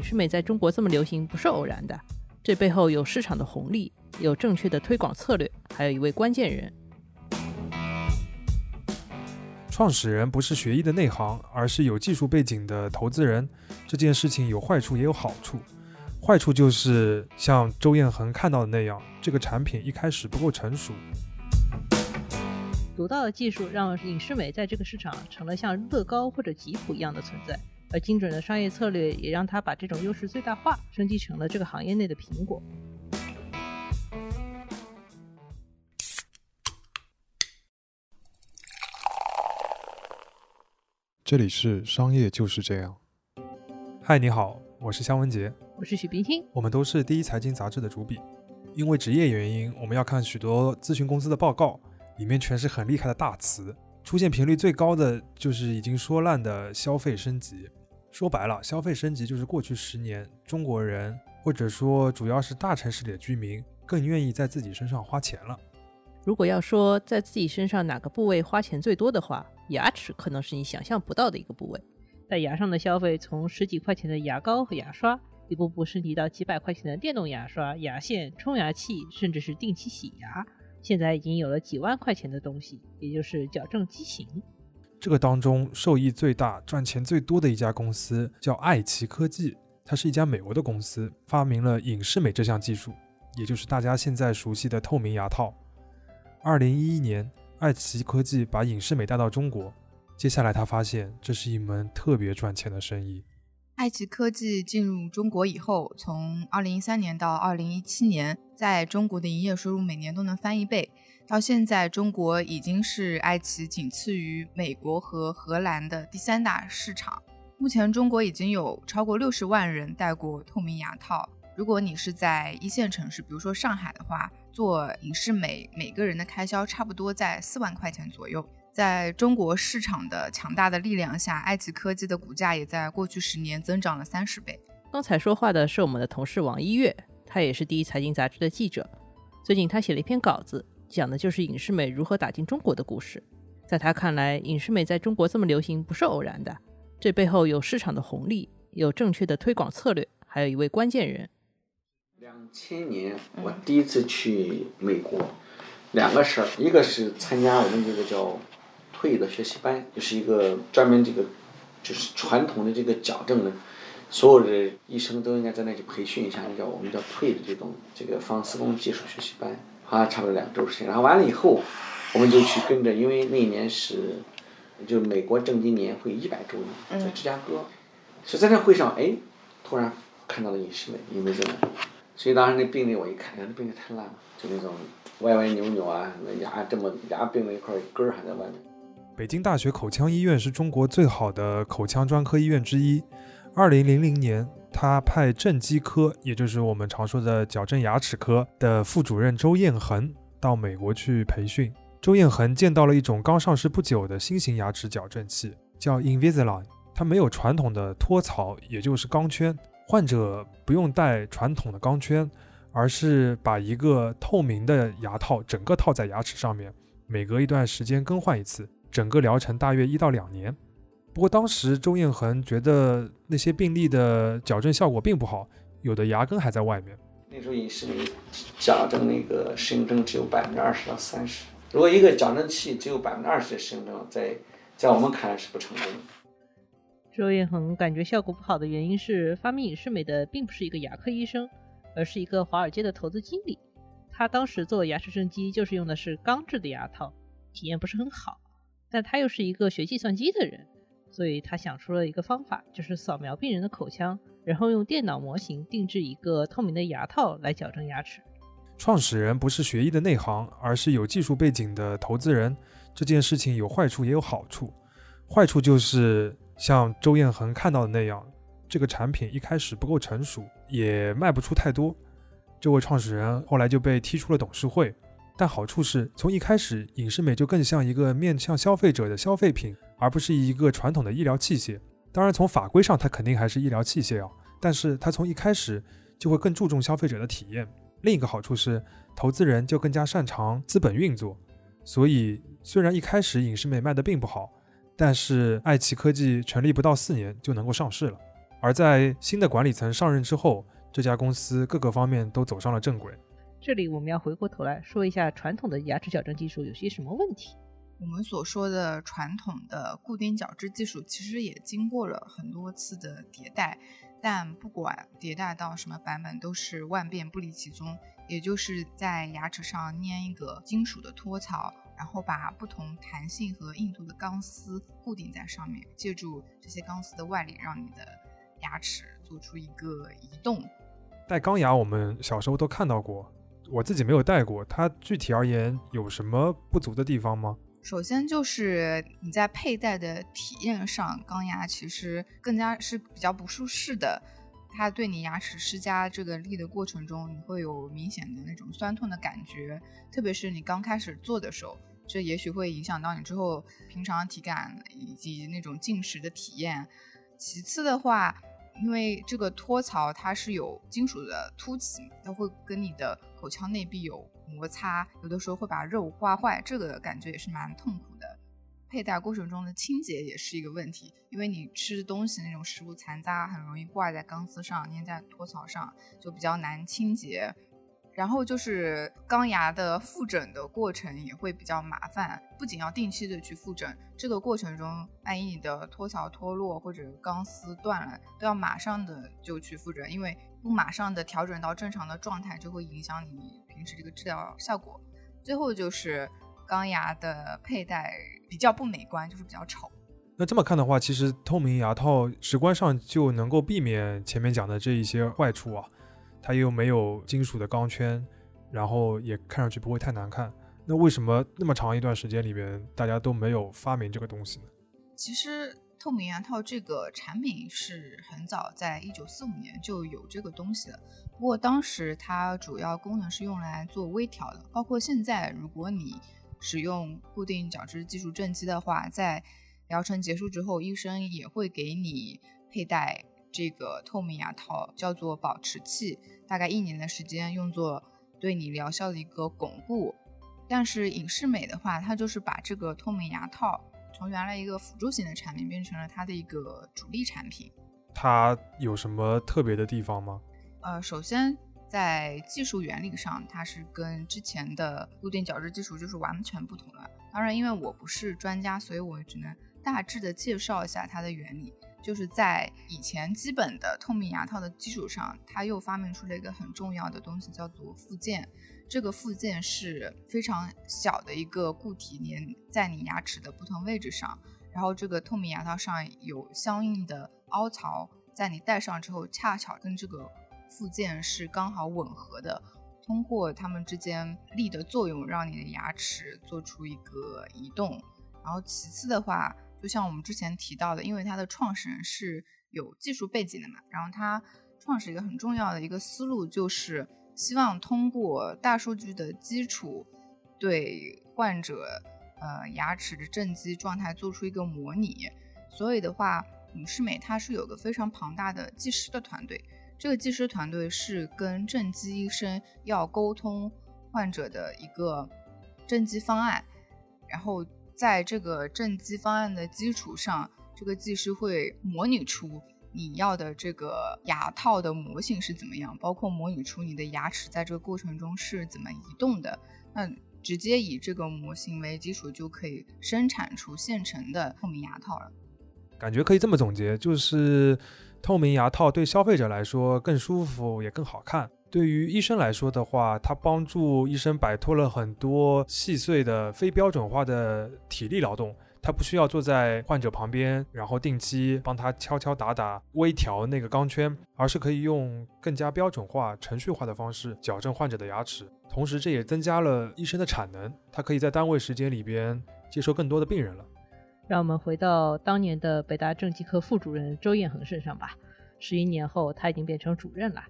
影视美在中国这么流行不是偶然的，这背后有市场的红利，有正确的推广策略，还有一位关键人。创始人不是学医的内行，而是有技术背景的投资人。这件事情有坏处也有好处。坏处就是像周彦恒看到的那样，这个产品一开始不够成熟。独到的技术让影视美在这个市场成了像乐高或者吉普一样的存在，而精准的商业策略也让他把这种优势最大化，升级成了这个行业内的苹果。这里是商业就是这样。嗨，你好，我是肖文杰，我是许冰清，我们都是第一财经杂志的主笔。因为职业原因，我们要看许多咨询公司的报告，里面全是很厉害的大词，出现频率最高的就是已经说烂的消费升级。说白了，消费升级就是过去十年中国人，或者说主要是大城市里的居民，更愿意在自己身上花钱了。如果要说在自己身上哪个部位花钱最多的话，牙齿可能是你想象不到的一个部位。在牙上的消费，从十几块钱的牙膏和牙刷，一步步升级到几百块钱的电动牙刷、牙线、冲牙器，甚至是定期洗牙。现在已经有了几万块钱的东西，也就是矫正畸形。这个当中受益最大、赚钱最多的一家公司叫爱奇科技，它是一家美国的公司，发明了隐适美这项技术，也就是大家现在熟悉的透明牙套。二零一一年，爱奇科技把影视美带到中国。接下来，他发现这是一门特别赚钱的生意。爱奇科技进入中国以后，从二零一三年到二零一七年，在中国的营业收入每年都能翻一倍。到现在，中国已经是爱奇仅次于美国和荷兰的第三大市场。目前，中国已经有超过六十万人戴过透明牙套。如果你是在一线城市，比如说上海的话，做影视美，每个人的开销差不多在四万块钱左右。在中国市场的强大的力量下，爱奇科技的股价也在过去十年增长了三十倍。刚才说话的是我们的同事王一月，他也是第一财经杂志的记者。最近他写了一篇稿子，讲的就是影视美如何打进中国的故事。在他看来，影视美在中国这么流行不是偶然的，这背后有市场的红利，有正确的推广策略，还有一位关键人。两千年，我第一次去美国，两个事儿，一个是参加我们这个叫退的学习班，就是一个专门这个就是传统的这个矫正的，所有的医生都应该在那去培训一下，叫我们叫退的这种这个放丝绒技术学习班，好像差不多两周时间。然后完了以后，我们就去跟着，因为那一年是就美国正经年会一百周年，在芝加哥，所以在那会上，哎，突然看到了影视美，因为这个。所以当时那病例我一看，那病例太烂了，就那种歪歪扭扭啊，那牙这么牙并了一块根儿还在外面。北京大学口腔医院是中国最好的口腔专科医院之一。二零零零年，他派正畸科，也就是我们常说的矫正牙齿科的副主任周彦恒到美国去培训。周彦恒见到了一种刚上市不久的新型牙齿矫正器，叫 Invisalign，它没有传统的托槽，也就是钢圈。患者不用戴传统的钢圈，而是把一个透明的牙套整个套在牙齿上面，每隔一段时间更换一次，整个疗程大约一到两年。不过当时周彦恒觉得那些病例的矫正效果并不好，有的牙根还在外面。那时候隐适美矫正那个适应症只有百分之二十到三十，如果一个矫正器只有百分之二十的适应症，在在我们看来是不成功的。周彦恒感觉效果不好的原因是，发明隐适美的并不是一个牙科医生，而是一个华尔街的投资经理。他当时做牙齿正畸就是用的是钢制的牙套，体验不是很好。但他又是一个学计算机的人，所以他想出了一个方法，就是扫描病人的口腔，然后用电脑模型定制一个透明的牙套来矫正牙齿。创始人不是学医的内行，而是有技术背景的投资人。这件事情有坏处也有好处，坏处就是。像周彦恒看到的那样，这个产品一开始不够成熟，也卖不出太多。这位创始人后来就被踢出了董事会。但好处是从一开始，影视美就更像一个面向消费者的消费品，而不是一个传统的医疗器械。当然，从法规上它肯定还是医疗器械啊，但是它从一开始就会更注重消费者的体验。另一个好处是，投资人就更加擅长资本运作。所以，虽然一开始影视美卖的并不好。但是爱奇科技成立不到四年就能够上市了。而在新的管理层上任之后，这家公司各个方面都走上了正轨。这里我们要回过头来说一下传统的牙齿矫正技术有些什么问题。我们所说的传统的固定矫治技术，其实也经过了很多次的迭代，但不管迭代到什么版本，都是万变不离其宗，也就是在牙齿上粘一个金属的托槽，然后把不同弹性和硬度的钢丝固定在上面，借助这些钢丝的外力，让你的牙齿做出一个移动。戴钢牙，我们小时候都看到过，我自己没有戴过，它具体而言有什么不足的地方吗？首先就是你在佩戴的体验上，钢牙其实更加是比较不舒适的。它对你牙齿施加这个力的过程中，你会有明显的那种酸痛的感觉，特别是你刚开始做的时候，这也许会影响到你之后平常体感以及那种进食的体验。其次的话，因为这个托槽它是有金属的凸起，它会跟你的口腔内壁有摩擦，有的时候会把肉刮坏，这个感觉也是蛮痛苦的。佩戴过程中的清洁也是一个问题，因为你吃东西那种食物残渣很容易挂在钢丝上，粘在托槽上，就比较难清洁。然后就是钢牙的复诊的过程也会比较麻烦，不仅要定期的去复诊，这个过程中，万一你的托槽脱落或者钢丝断了，都要马上的就去复诊，因为不马上的调整到正常的状态，就会影响你平时这个治疗效果。最后就是钢牙的佩戴比较不美观，就是比较丑。那这么看的话，其实透明牙套直观上就能够避免前面讲的这一些坏处啊。它又没有金属的钢圈，然后也看上去不会太难看。那为什么那么长一段时间里面大家都没有发明这个东西呢？其实透明牙套这个产品是很早，在一九四五年就有这个东西了。不过当时它主要功能是用来做微调的。包括现在，如果你使用固定矫治技术正畸的话，在疗程结束之后，医生也会给你佩戴。这个透明牙套叫做保持器，大概一年的时间用作对你疗效的一个巩固。但是隐适美的话，它就是把这个透明牙套从原来一个辅助型的产品变成了它的一个主力产品。它有什么特别的地方吗？呃，首先在技术原理上，它是跟之前的固定矫治技术就是完全不同的。当然，因为我不是专家，所以我只能大致的介绍一下它的原理。就是在以前基本的透明牙套的基础上，它又发明出了一个很重要的东西，叫做附件。这个附件是非常小的一个固体，粘在你牙齿的不同位置上。然后这个透明牙套上有相应的凹槽，在你戴上之后，恰巧跟这个附件是刚好吻合的。通过它们之间力的作用，让你的牙齿做出一个移动。然后其次的话。就像我们之前提到的，因为它的创始人是有技术背景的嘛，然后他创始一个很重要的一个思路，就是希望通过大数据的基础，对患者呃牙齿的正畸状态做出一个模拟。所以的话，影视美它是有个非常庞大的技师的团队，这个技师团队是跟正畸医生要沟通患者的一个正畸方案，然后。在这个正畸方案的基础上，这个技师会模拟出你要的这个牙套的模型是怎么样，包括模拟出你的牙齿在这个过程中是怎么移动的。那直接以这个模型为基础，就可以生产出现成的透明牙套了。感觉可以这么总结，就是透明牙套对消费者来说更舒服也更好看。对于医生来说的话，它帮助医生摆脱了很多细碎的非标准化的体力劳动。他不需要坐在患者旁边，然后定期帮他敲敲打打、微调那个钢圈，而是可以用更加标准化、程序化的方式矫正患者的牙齿。同时，这也增加了医生的产能，他可以在单位时间里边接收更多的病人了。让我们回到当年的北大正畸科副主任周彦恒身上吧。十一年后，他已经变成主任了。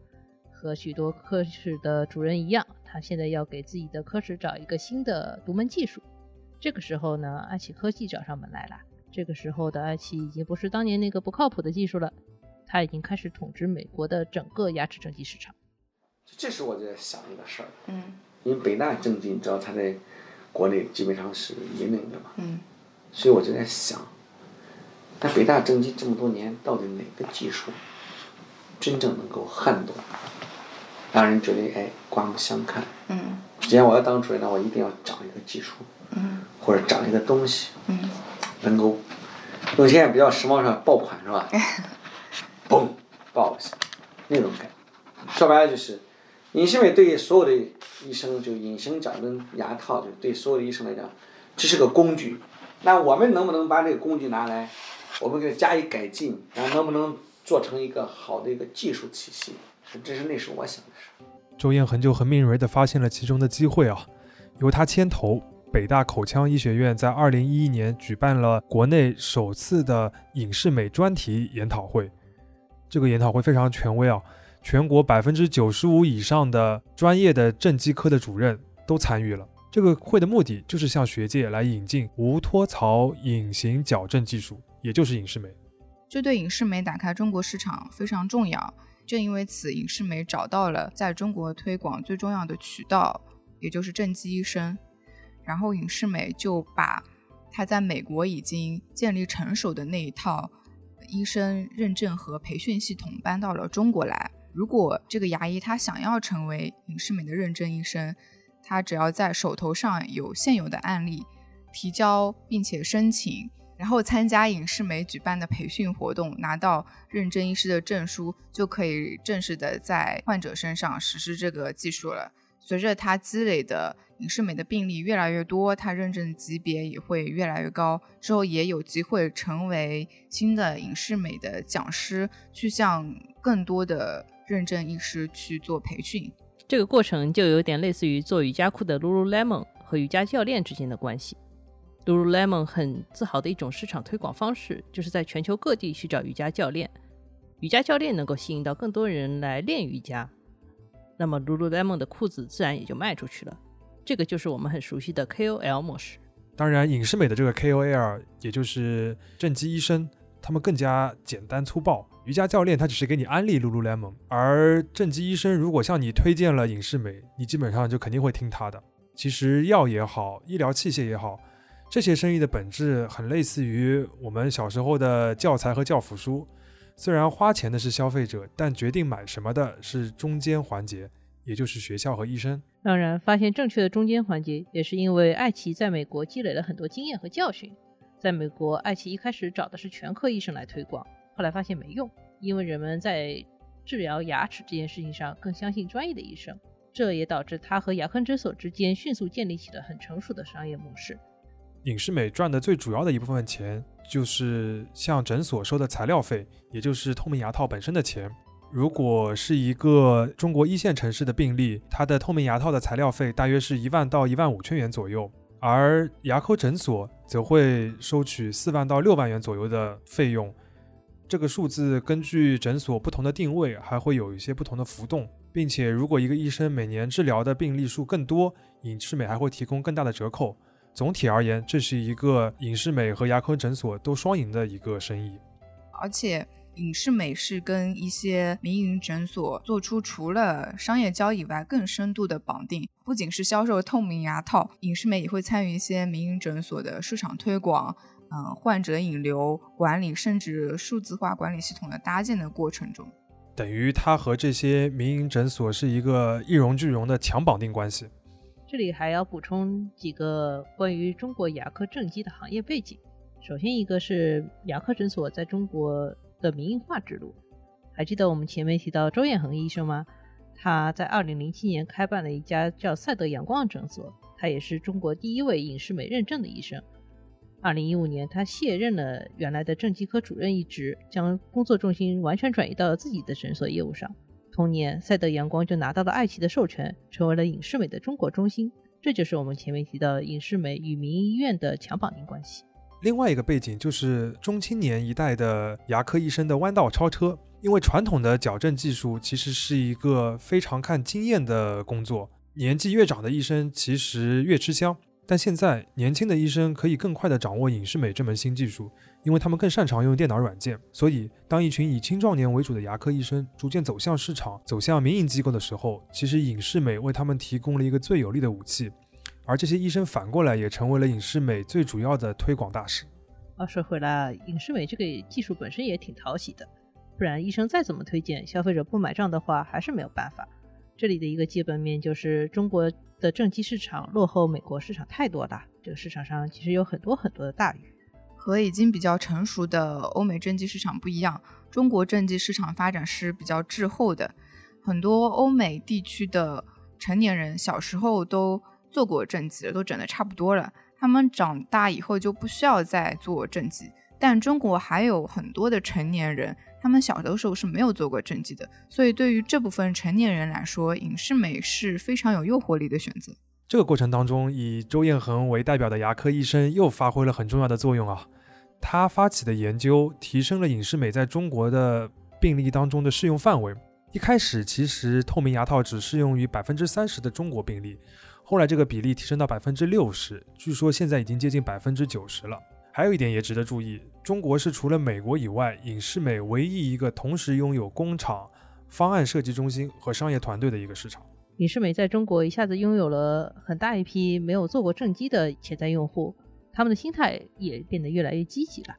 和许多科室的主任一样，他现在要给自己的科室找一个新的独门技术。这个时候呢，爱奇科技找上门来了。这个时候的爱奇已经不是当年那个不靠谱的技术了，它已经开始统治美国的整个牙齿正畸市场。这时我就在想一个事儿，嗯，因为北大正畸，你知道它在国内基本上是引领的嘛，嗯，所以我就在想，那北大正畸这么多年，到底哪个技术真正能够撼动，让人觉得哎刮目相看。嗯既然我要当主任，那我一定要长一个技术，嗯或者长一个东西，嗯能够用现在比较时髦上爆款是吧？嘣爆一下，那种感觉。说白了就是，隐适美对所有的医生，就隐形矫正牙套，就对所有的医生来讲，这是个工具。那我们能不能把这个工具拿来，我们给它加以改进，然后能不能做成一个好的一个技术体系？这是那时候我想的事。周彦恒就很敏锐地发现了其中的机会啊，由他牵头，北大口腔医学院在二零一一年举办了国内首次的隐适美专题研讨会。这个研讨会非常权威啊，全国百分之九十五以上的专业的正畸科的主任都参与了。这个会的目的就是向学界来引进无托槽隐形矫正技术，也就是隐适美。这对隐适美打开中国市场非常重要。正因为此，隐适美找到了在中国推广最重要的渠道，也就是正畸医生。然后隐适美就把他在美国已经建立成熟的那一套医生认证和培训系统搬到了中国来。如果这个牙医他想要成为隐适美的认证医生，他只要在手头上有现有的案例，提交并且申请。然后参加影视美举办的培训活动，拿到认证医师的证书，就可以正式的在患者身上实施这个技术了。随着他积累的影视美的病例越来越多，他认证级别也会越来越高，之后也有机会成为新的影视美的讲师，去向更多的认证医师去做培训。这个过程就有点类似于做瑜伽裤的 Lululemon 和瑜伽教练之间的关系。Lululemon 很自豪的一种市场推广方式，就是在全球各地去找瑜伽教练，瑜伽教练能够吸引到更多人来练瑜伽，那么 Lululemon 的裤子自然也就卖出去了。这个就是我们很熟悉的 KOL 模式。当然，隐适美的这个 KOL，也就是正畸医生，他们更加简单粗暴。瑜伽教练他只是给你安利 Lululemon，而正畸医生如果向你推荐了隐适美，你基本上就肯定会听他的。其实药也好，医疗器械也好。这些生意的本质很类似于我们小时候的教材和教辅书，虽然花钱的是消费者，但决定买什么的是中间环节，也就是学校和医生。当然，发现正确的中间环节，也是因为艾奇在美国积累了很多经验和教训。在美国，艾奇一开始找的是全科医生来推广，后来发现没用，因为人们在治疗牙齿这件事情上更相信专业的医生，这也导致他和牙科诊所之间迅速建立起了很成熟的商业模式。隐适美赚的最主要的一部分钱，就是向诊所收的材料费，也就是透明牙套本身的钱。如果是一个中国一线城市的病例，它的透明牙套的材料费大约是一万到一万五千元左右，而牙科诊所则会收取四万到六万元左右的费用。这个数字根据诊所不同的定位，还会有一些不同的浮动，并且如果一个医生每年治疗的病例数更多，隐适美还会提供更大的折扣。总体而言，这是一个影视美和牙科诊所都双赢的一个生意。而且，影视美是跟一些民营诊所做出除了商业交易外更深度的绑定。不仅是销售透明牙套，影视美也会参与一些民营诊所的市场推广、嗯，患者引流管理，甚至数字化管理系统的搭建的过程中。等于它和这些民营诊所是一个一荣俱荣的强绑定关系。这里还要补充几个关于中国牙科正畸的行业背景。首先，一个是牙科诊所在中国的民营化之路。还记得我们前面提到周彦恒医生吗？他在2007年开办了一家叫赛德阳光的诊所，他也是中国第一位隐适美认证的医生。2015年，他卸任了原来的正畸科主任一职，将工作重心完全转移到了自己的诊所业务上。同年，赛德阳光就拿到了爱奇艺的授权，成为了隐适美的中国中心。这就是我们前面提到隐适美与民营医院的强绑定关系。另外一个背景就是中青年一代的牙科医生的弯道超车，因为传统的矫正技术其实是一个非常看经验的工作，年纪越长的医生其实越吃香。但现在年轻的医生可以更快地掌握隐视美这门新技术，因为他们更擅长用电脑软件。所以，当一群以青壮年为主的牙科医生逐渐走向市场、走向民营机构的时候，其实隐视美为他们提供了一个最有力的武器。而这些医生反过来也成为了隐视美最主要的推广大使。话说回来，隐视美这个技术本身也挺讨喜的，不然医生再怎么推荐，消费者不买账的话，还是没有办法。这里的一个基本面就是中国的正畸市场落后美国市场太多了，这个市场上其实有很多很多的大鱼。和已经比较成熟的欧美正畸市场不一样，中国正畸市场发展是比较滞后的。很多欧美地区的成年人小时候都做过正畸，都整的差不多了，他们长大以后就不需要再做正畸。但中国还有很多的成年人，他们小的时候是没有做过正畸的，所以对于这部分成年人来说，影视美是非常有诱惑力的选择。这个过程当中，以周彦恒为代表的牙科医生又发挥了很重要的作用啊。他发起的研究提升了隐适美在中国的病例当中的适用范围。一开始，其实透明牙套只适用于百分之三十的中国病例，后来这个比例提升到百分之六十，据说现在已经接近百分之九十了。还有一点也值得注意，中国是除了美国以外，影视美唯一一个同时拥有工厂、方案设计中心和商业团队的一个市场。影视美在中国一下子拥有了很大一批没有做过正畸的潜在用户，他们的心态也变得越来越积极了。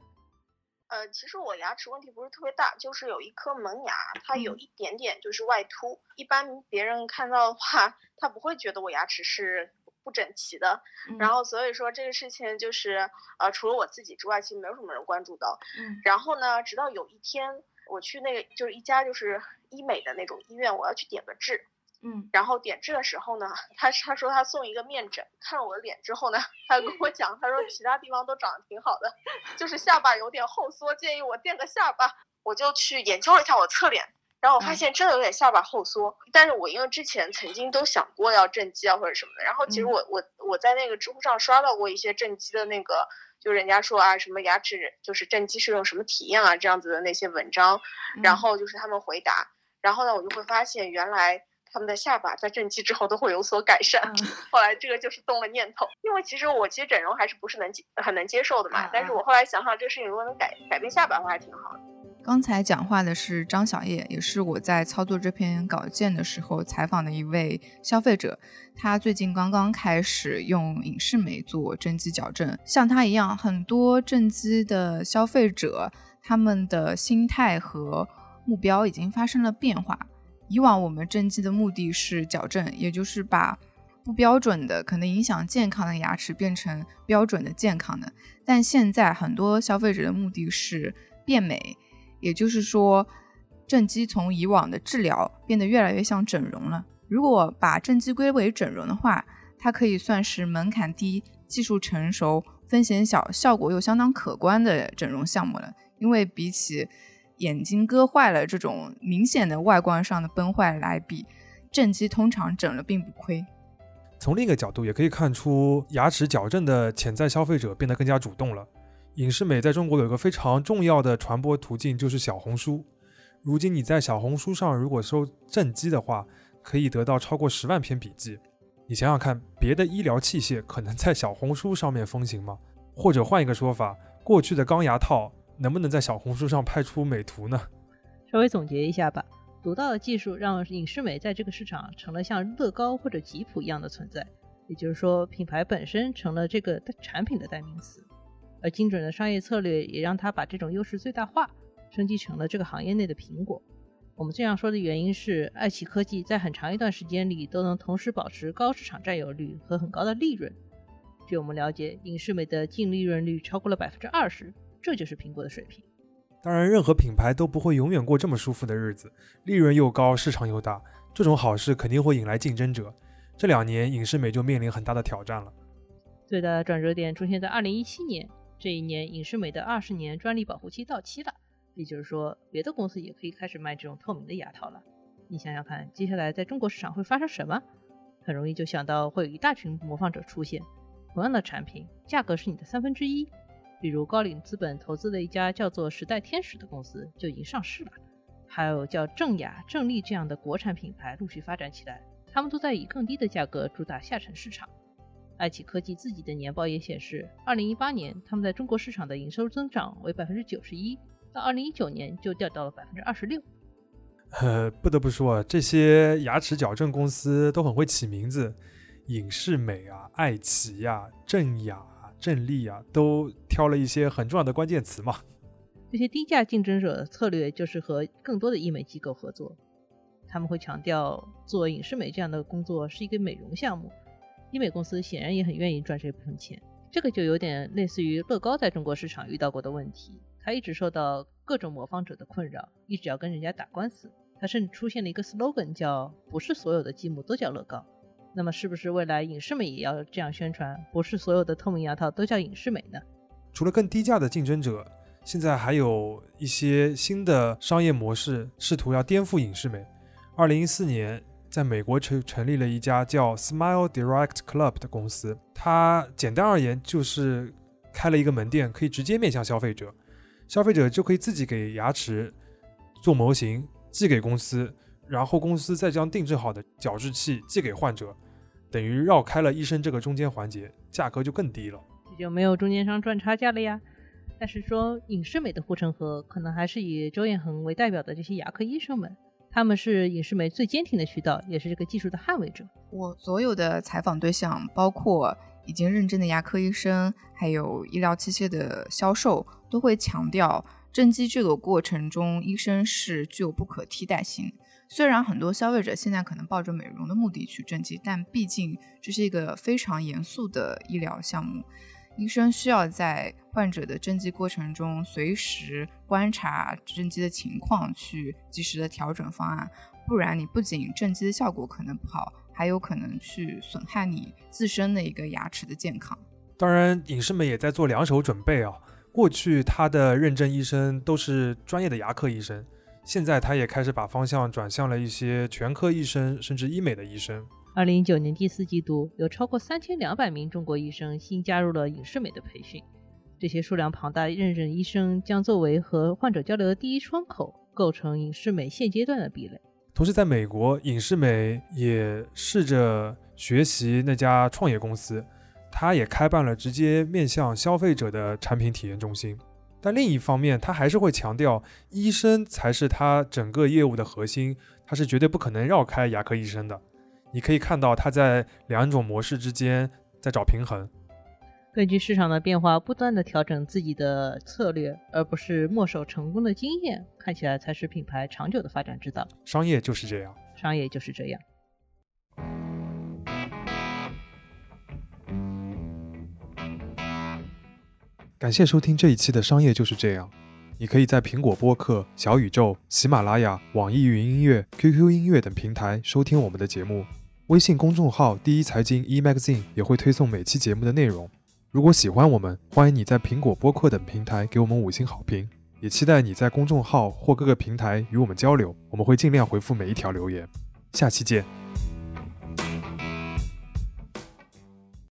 呃，其实我牙齿问题不是特别大，就是有一颗门牙，它有一点点就是外凸。一般别人看到的话，他不会觉得我牙齿是不整齐的。然后所以说这个事情就是呃，除了我自己之外，其实没有什么人关注到。然后呢，直到有一天我去那个就是一家就是医美的那种医院，我要去点个痣。嗯，然后点痣的时候呢，他他说他送一个面诊，看了我的脸之后呢，他跟我讲，他说其他地方都长得挺好的，就是下巴有点后缩，建议我垫个下巴。我就去研究了一下我侧脸，然后我发现真的有点下巴后缩。但是我因为之前曾经都想过要正畸啊或者什么的，然后其实我我我在那个知乎上刷到过一些正畸的那个，就人家说啊什么牙齿就是正畸是用什么体验啊这样子的那些文章，然后就是他们回答，然后呢我就会发现原来。他们的下巴在正畸之后都会有所改善，后来这个就是动了念头，因为其实我其实整容还是不是能接很能接受的嘛，但是我后来想想这个事情如果能改改变下巴的话还挺好的。刚才讲话的是张小叶，也是我在操作这篇稿件的时候采访的一位消费者，他最近刚刚开始用隐适美做正畸矫正，像他一样，很多正畸的消费者他们的心态和目标已经发生了变化。以往我们正畸的目的是矫正，也就是把不标准的、可能影响健康的牙齿变成标准的健康的。但现在很多消费者的目的是变美，也就是说，正畸从以往的治疗变得越来越像整容了。如果把正畸归为整容的话，它可以算是门槛低、技术成熟、风险小、效果又相当可观的整容项目了。因为比起眼睛割坏了，这种明显的外观上的崩坏来比，正畸通常整了并不亏。从另一个角度也可以看出，牙齿矫正的潜在消费者变得更加主动了。影视美在中国有一个非常重要的传播途径，就是小红书。如今你在小红书上如果搜正畸的话，可以得到超过十万篇笔记。你想想看，别的医疗器械可能在小红书上面风行吗？或者换一个说法，过去的钢牙套。能不能在小红书上拍出美图呢？稍微总结一下吧。独到的技术让影视美在这个市场成了像乐高或者吉普一样的存在，也就是说，品牌本身成了这个产品的代名词。而精准的商业策略也让它把这种优势最大化，升级成了这个行业内的苹果。我们这样说的原因是，爱奇科技在很长一段时间里都能同时保持高市场占有率和很高的利润。据我们了解，影视美的净利润率超过了百分之二十。这就是苹果的水平。当然，任何品牌都不会永远过这么舒服的日子，利润又高，市场又大，这种好事肯定会引来竞争者。这两年，影视美就面临很大的挑战了。最大的转折点出现在二零一七年，这一年影视美的二十年专利保护期到期了，也就是说，别的公司也可以开始卖这种透明的牙套了。你想想看，接下来在中国市场会发生什么？很容易就想到会有一大群模仿者出现，同样的产品，价格是你的三分之一。比如高瓴资本投资的一家叫做时代天使的公司就已经上市了，还有叫正雅、正丽这样的国产品牌陆续发展起来，他们都在以更低的价格主打下沉市场。爱奇科技自己的年报也显示，二零一八年他们在中国市场的营收增长为百分之九十一，到二零一九年就掉到了百分之二十六。呃，不得不说，这些牙齿矫正公司都很会起名字，影视美啊、爱奇呀、正雅。正丽啊，都挑了一些很重要的关键词嘛。这些低价竞争者的策略就是和更多的医美机构合作，他们会强调做影视美这样的工作是一个美容项目，医美公司显然也很愿意赚这部分钱。这个就有点类似于乐高在中国市场遇到过的问题，他一直受到各种模仿者的困扰，一直要跟人家打官司。他甚至出现了一个 slogan，叫“不是所有的积木都叫乐高”。那么，是不是未来影视美也要这样宣传？不是所有的透明牙套都叫影视美呢？除了更低价的竞争者，现在还有一些新的商业模式试图要颠覆影视美。二零一四年，在美国成成立了一家叫 Smile Direct Club 的公司，它简单而言就是开了一个门店，可以直接面向消费者，消费者就可以自己给牙齿做模型。寄给公司，然后公司再将定制好的矫治器寄给患者，等于绕开了医生这个中间环节，价格就更低了，也就没有中间商赚差价了呀。但是说影视美的护城河，可能还是以周彦恒为代表的这些牙科医生们，他们是影视美最坚挺的渠道，也是这个技术的捍卫者。我所有的采访对象，包括已经认证的牙科医生，还有医疗器械的销售，都会强调。正畸这个过程中，医生是具有不可替代性。虽然很多消费者现在可能抱着美容的目的去正畸，但毕竟这是一个非常严肃的医疗项目，医生需要在患者的正畸过程中随时观察正畸的情况，去及时的调整方案。不然，你不仅正畸的效果可能不好，还有可能去损害你自身的一个牙齿的健康。当然，影视们也在做两手准备啊。过去他的认证医生都是专业的牙科医生，现在他也开始把方向转向了一些全科医生，甚至医美的医生。二零一九年第四季度，有超过三千两百名中国医生新加入了影视美的培训，这些数量庞大认证医生将作为和患者交流的第一窗口，构成影视美现阶段的壁垒。同时，在美国，影视美也试着学习那家创业公司。他也开办了直接面向消费者的产品体验中心，但另一方面，他还是会强调医生才是他整个业务的核心，他是绝对不可能绕开牙科医生的。你可以看到它在两种模式之间在找平衡，根据市场的变化，不断的调整自己的策略，而不是墨守成功的经验，看起来才是品牌长久的发展之道。商业就是这样，商业就是这样。感谢收听这一期的《商业就是这样》。你可以在苹果播客、小宇宙、喜马拉雅、网易云音乐、QQ 音乐等平台收听我们的节目。微信公众号“第一财经 e magazine” 也会推送每期节目的内容。如果喜欢我们，欢迎你在苹果播客等平台给我们五星好评。也期待你在公众号或各个平台与我们交流，我们会尽量回复每一条留言。下期见。